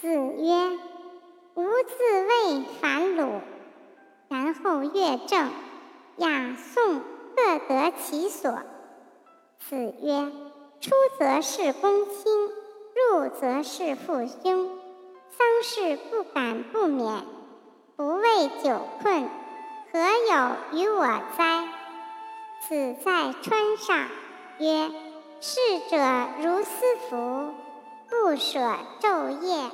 子曰：“吾自谓反鲁，然后乐正，雅颂各得其所。”子曰：“出则是公卿，入则是父兄，丧事不敢不免，不为酒困，何有于我哉？”子在川上曰：“逝者如斯夫，不舍昼夜。”